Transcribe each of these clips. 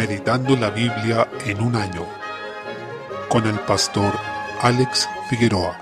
Meditando la Biblia en un año con el pastor Alex Figueroa.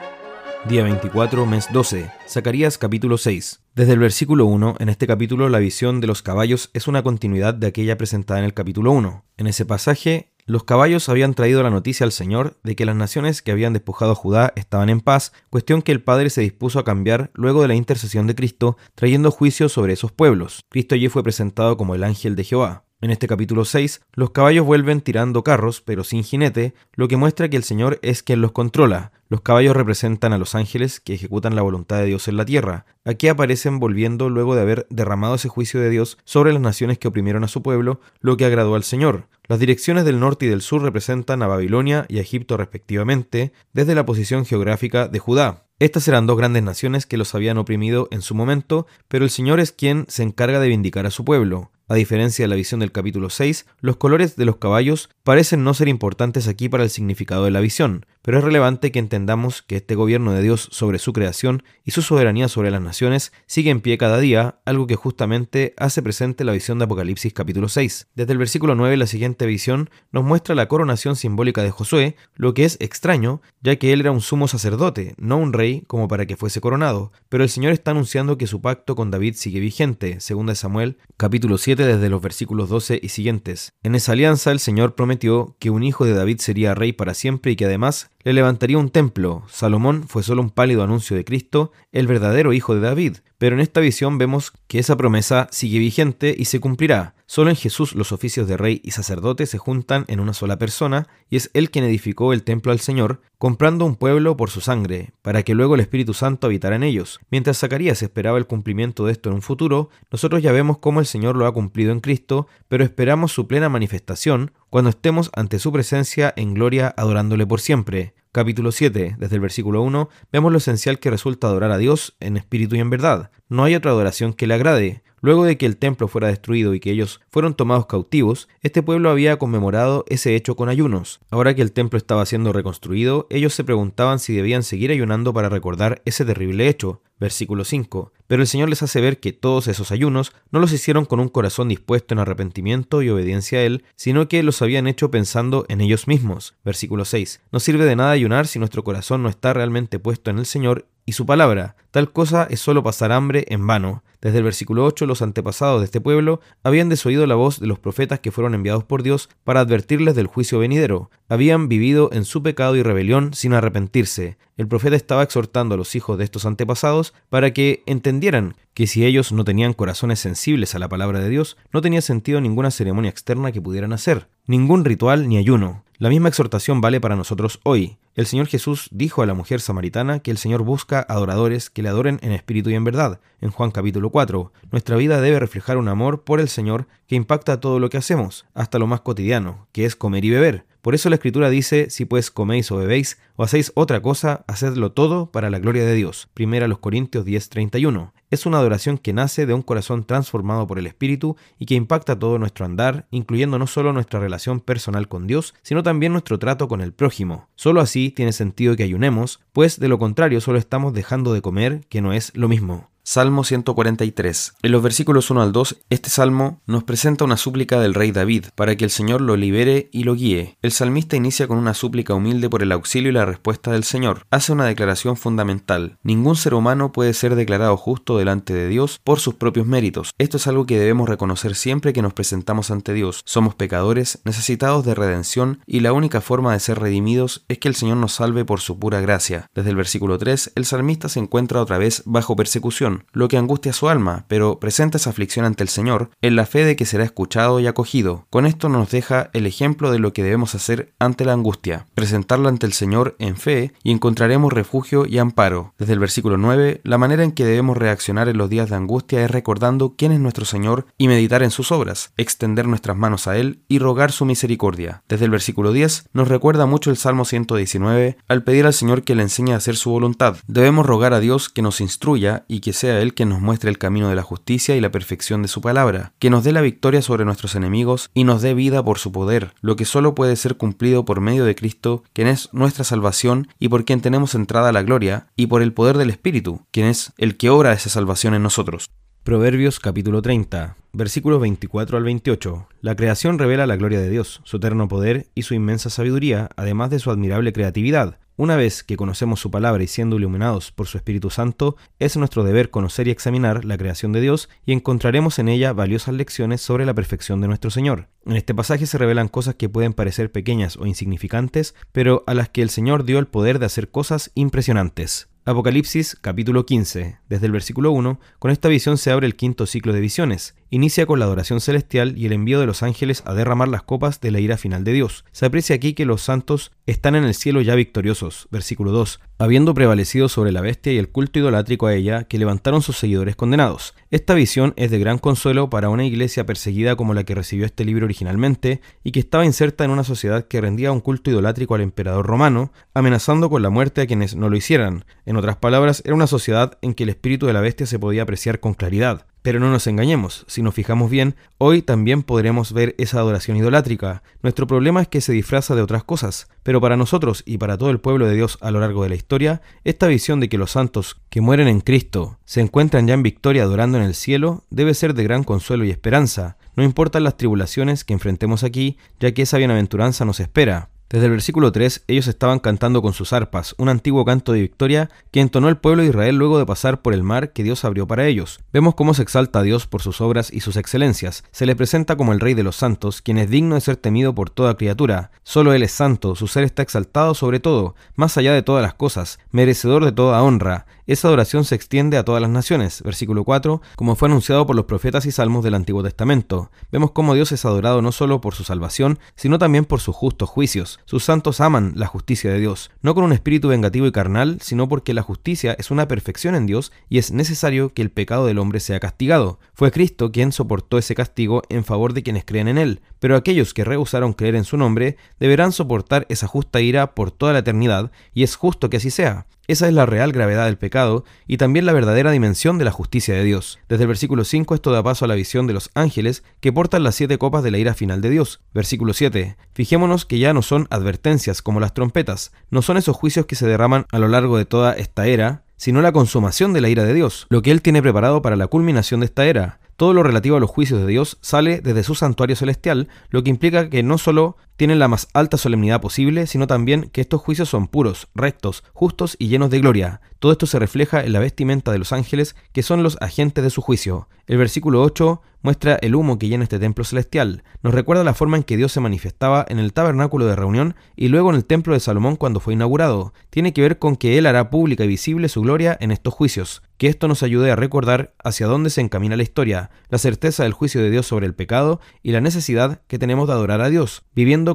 Día 24, mes 12, Zacarías capítulo 6. Desde el versículo 1, en este capítulo la visión de los caballos es una continuidad de aquella presentada en el capítulo 1. En ese pasaje, los caballos habían traído la noticia al Señor de que las naciones que habían despojado a Judá estaban en paz, cuestión que el Padre se dispuso a cambiar luego de la intercesión de Cristo, trayendo juicio sobre esos pueblos. Cristo allí fue presentado como el ángel de Jehová. En este capítulo 6, los caballos vuelven tirando carros, pero sin jinete, lo que muestra que el Señor es quien los controla. Los caballos representan a los ángeles que ejecutan la voluntad de Dios en la tierra. Aquí aparecen volviendo luego de haber derramado ese juicio de Dios sobre las naciones que oprimieron a su pueblo, lo que agradó al Señor. Las direcciones del norte y del sur representan a Babilonia y a Egipto respectivamente, desde la posición geográfica de Judá. Estas eran dos grandes naciones que los habían oprimido en su momento, pero el Señor es quien se encarga de vindicar a su pueblo. A diferencia de la visión del capítulo 6, los colores de los caballos parecen no ser importantes aquí para el significado de la visión, pero es relevante que entendamos que este gobierno de Dios sobre su creación y su soberanía sobre las naciones sigue en pie cada día, algo que justamente hace presente la visión de Apocalipsis capítulo 6. Desde el versículo 9 la siguiente visión nos muestra la coronación simbólica de Josué, lo que es extraño, ya que él era un sumo sacerdote, no un rey como para que fuese coronado, pero el Señor está anunciando que su pacto con David sigue vigente, según Samuel capítulo 7 desde los versículos 12 y siguientes. En esa alianza el Señor prometió que un hijo de David sería rey para siempre y que además le levantaría un templo. Salomón fue solo un pálido anuncio de Cristo, el verdadero hijo de David. Pero en esta visión vemos que esa promesa sigue vigente y se cumplirá. Solo en Jesús los oficios de rey y sacerdote se juntan en una sola persona, y es Él quien edificó el templo al Señor, comprando un pueblo por su sangre, para que luego el Espíritu Santo habitara en ellos. Mientras Zacarías esperaba el cumplimiento de esto en un futuro, nosotros ya vemos cómo el Señor lo ha cumplido en Cristo, pero esperamos su plena manifestación cuando estemos ante su presencia en gloria adorándole por siempre capítulo 7, desde el versículo 1, vemos lo esencial que resulta adorar a Dios en espíritu y en verdad. No hay otra adoración que le agrade. Luego de que el templo fuera destruido y que ellos fueron tomados cautivos, este pueblo había conmemorado ese hecho con ayunos. Ahora que el templo estaba siendo reconstruido, ellos se preguntaban si debían seguir ayunando para recordar ese terrible hecho. Versículo 5. Pero el Señor les hace ver que todos esos ayunos no los hicieron con un corazón dispuesto en arrepentimiento y obediencia a Él, sino que los habían hecho pensando en ellos mismos. Versículo 6. No sirve de nada ayunar si nuestro corazón no está realmente puesto en el Señor y su palabra. Tal cosa es solo pasar hambre en vano. Desde el versículo 8, los antepasados de este pueblo habían desoído la voz de los profetas que fueron enviados por Dios para advertirles del juicio venidero. Habían vivido en su pecado y rebelión sin arrepentirse. El profeta estaba exhortando a los hijos de estos antepasados para que entendieran que si ellos no tenían corazones sensibles a la palabra de Dios, no tenía sentido ninguna ceremonia externa que pudieran hacer, ningún ritual ni ayuno. La misma exhortación vale para nosotros hoy. El Señor Jesús dijo a la mujer samaritana que el Señor busca adoradores que le adoren en espíritu y en verdad. En Juan capítulo 4, nuestra vida debe reflejar un amor por el Señor que impacta todo lo que hacemos, hasta lo más cotidiano, que es comer y beber. Por eso la Escritura dice, si pues coméis o bebéis o hacéis otra cosa, hacedlo todo para la gloria de Dios. Primera los Corintios 10:31. Es una adoración que nace de un corazón transformado por el Espíritu y que impacta todo nuestro andar, incluyendo no solo nuestra relación personal con Dios, sino también nuestro trato con el prójimo. Solo así tiene sentido que ayunemos, pues de lo contrario solo estamos dejando de comer, que no es lo mismo. Salmo 143. En los versículos 1 al 2, este salmo nos presenta una súplica del rey David para que el Señor lo libere y lo guíe. El salmista inicia con una súplica humilde por el auxilio y la respuesta del Señor. Hace una declaración fundamental. Ningún ser humano puede ser declarado justo delante de Dios por sus propios méritos. Esto es algo que debemos reconocer siempre que nos presentamos ante Dios. Somos pecadores, necesitados de redención y la única forma de ser redimidos es que el Señor nos salve por su pura gracia. Desde el versículo 3, el salmista se encuentra otra vez bajo persecución lo que angustia su alma, pero presenta esa aflicción ante el Señor en la fe de que será escuchado y acogido. Con esto nos deja el ejemplo de lo que debemos hacer ante la angustia, presentarlo ante el Señor en fe y encontraremos refugio y amparo. Desde el versículo 9, la manera en que debemos reaccionar en los días de angustia es recordando quién es nuestro Señor y meditar en sus obras, extender nuestras manos a Él y rogar su misericordia. Desde el versículo 10 nos recuerda mucho el Salmo 119 al pedir al Señor que le enseñe a hacer su voluntad. Debemos rogar a Dios que nos instruya y que sea a Él que nos muestre el camino de la justicia y la perfección de su palabra, que nos dé la victoria sobre nuestros enemigos y nos dé vida por su poder, lo que solo puede ser cumplido por medio de Cristo, quien es nuestra salvación y por quien tenemos entrada a la gloria, y por el poder del Espíritu, quien es el que obra esa salvación en nosotros. Proverbios capítulo 30, versículos 24 al 28. La creación revela la gloria de Dios, su eterno poder y su inmensa sabiduría, además de su admirable creatividad. Una vez que conocemos su palabra y siendo iluminados por su Espíritu Santo, es nuestro deber conocer y examinar la creación de Dios y encontraremos en ella valiosas lecciones sobre la perfección de nuestro Señor. En este pasaje se revelan cosas que pueden parecer pequeñas o insignificantes, pero a las que el Señor dio el poder de hacer cosas impresionantes. Apocalipsis capítulo 15. Desde el versículo 1, con esta visión se abre el quinto ciclo de visiones. Inicia con la adoración celestial y el envío de los ángeles a derramar las copas de la ira final de Dios. Se aprecia aquí que los santos están en el cielo ya victoriosos. Versículo 2. Habiendo prevalecido sobre la bestia y el culto idolátrico a ella, que levantaron sus seguidores condenados. Esta visión es de gran consuelo para una iglesia perseguida como la que recibió este libro originalmente y que estaba inserta en una sociedad que rendía un culto idolátrico al emperador romano, amenazando con la muerte a quienes no lo hicieran. En otras palabras, era una sociedad en que el espíritu de la bestia se podía apreciar con claridad. Pero no nos engañemos, si nos fijamos bien, hoy también podremos ver esa adoración idolátrica. Nuestro problema es que se disfraza de otras cosas, pero para nosotros y para todo el pueblo de Dios a lo largo de la historia, esta visión de que los santos que mueren en Cristo se encuentran ya en victoria adorando en el cielo debe ser de gran consuelo y esperanza. No importan las tribulaciones que enfrentemos aquí, ya que esa bienaventuranza nos espera. Desde el versículo 3, ellos estaban cantando con sus arpas, un antiguo canto de victoria que entonó el pueblo de Israel luego de pasar por el mar que Dios abrió para ellos. Vemos cómo se exalta a Dios por sus obras y sus excelencias. Se le presenta como el Rey de los santos, quien es digno de ser temido por toda criatura. Solo Él es santo, su ser está exaltado sobre todo, más allá de todas las cosas, merecedor de toda honra. Esa adoración se extiende a todas las naciones. Versículo 4, como fue anunciado por los profetas y salmos del Antiguo Testamento. Vemos cómo Dios es adorado no solo por su salvación, sino también por sus justos juicios. Sus santos aman la justicia de Dios, no con un espíritu vengativo y carnal, sino porque la justicia es una perfección en Dios y es necesario que el pecado del hombre sea castigado. Fue Cristo quien soportó ese castigo en favor de quienes creen en Él, pero aquellos que rehusaron creer en su nombre deberán soportar esa justa ira por toda la eternidad, y es justo que así sea. Esa es la real gravedad del pecado y también la verdadera dimensión de la justicia de Dios. Desde el versículo 5 esto da paso a la visión de los ángeles que portan las siete copas de la ira final de Dios. Versículo 7. Fijémonos que ya no son advertencias como las trompetas, no son esos juicios que se derraman a lo largo de toda esta era, sino la consumación de la ira de Dios, lo que Él tiene preparado para la culminación de esta era. Todo lo relativo a los juicios de Dios sale desde su santuario celestial, lo que implica que no solo tienen la más alta solemnidad posible, sino también que estos juicios son puros, rectos, justos y llenos de gloria. Todo esto se refleja en la vestimenta de los ángeles, que son los agentes de su juicio. El versículo 8 muestra el humo que llena este templo celestial. Nos recuerda la forma en que Dios se manifestaba en el tabernáculo de reunión y luego en el templo de Salomón cuando fue inaugurado. Tiene que ver con que Él hará pública y visible su gloria en estos juicios. Que esto nos ayude a recordar hacia dónde se encamina la historia, la certeza del juicio de Dios sobre el pecado y la necesidad que tenemos de adorar a Dios,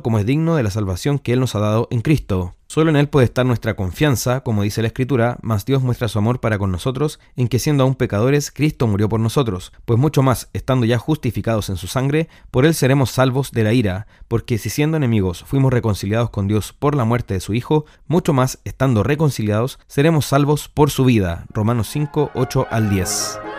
como es digno de la salvación que Él nos ha dado en Cristo. Solo en Él puede estar nuestra confianza, como dice la Escritura, mas Dios muestra su amor para con nosotros, en que siendo aún pecadores, Cristo murió por nosotros, pues mucho más, estando ya justificados en su sangre, por Él seremos salvos de la ira, porque si siendo enemigos fuimos reconciliados con Dios por la muerte de su Hijo, mucho más, estando reconciliados, seremos salvos por su vida. Romanos 5, 8 al 10.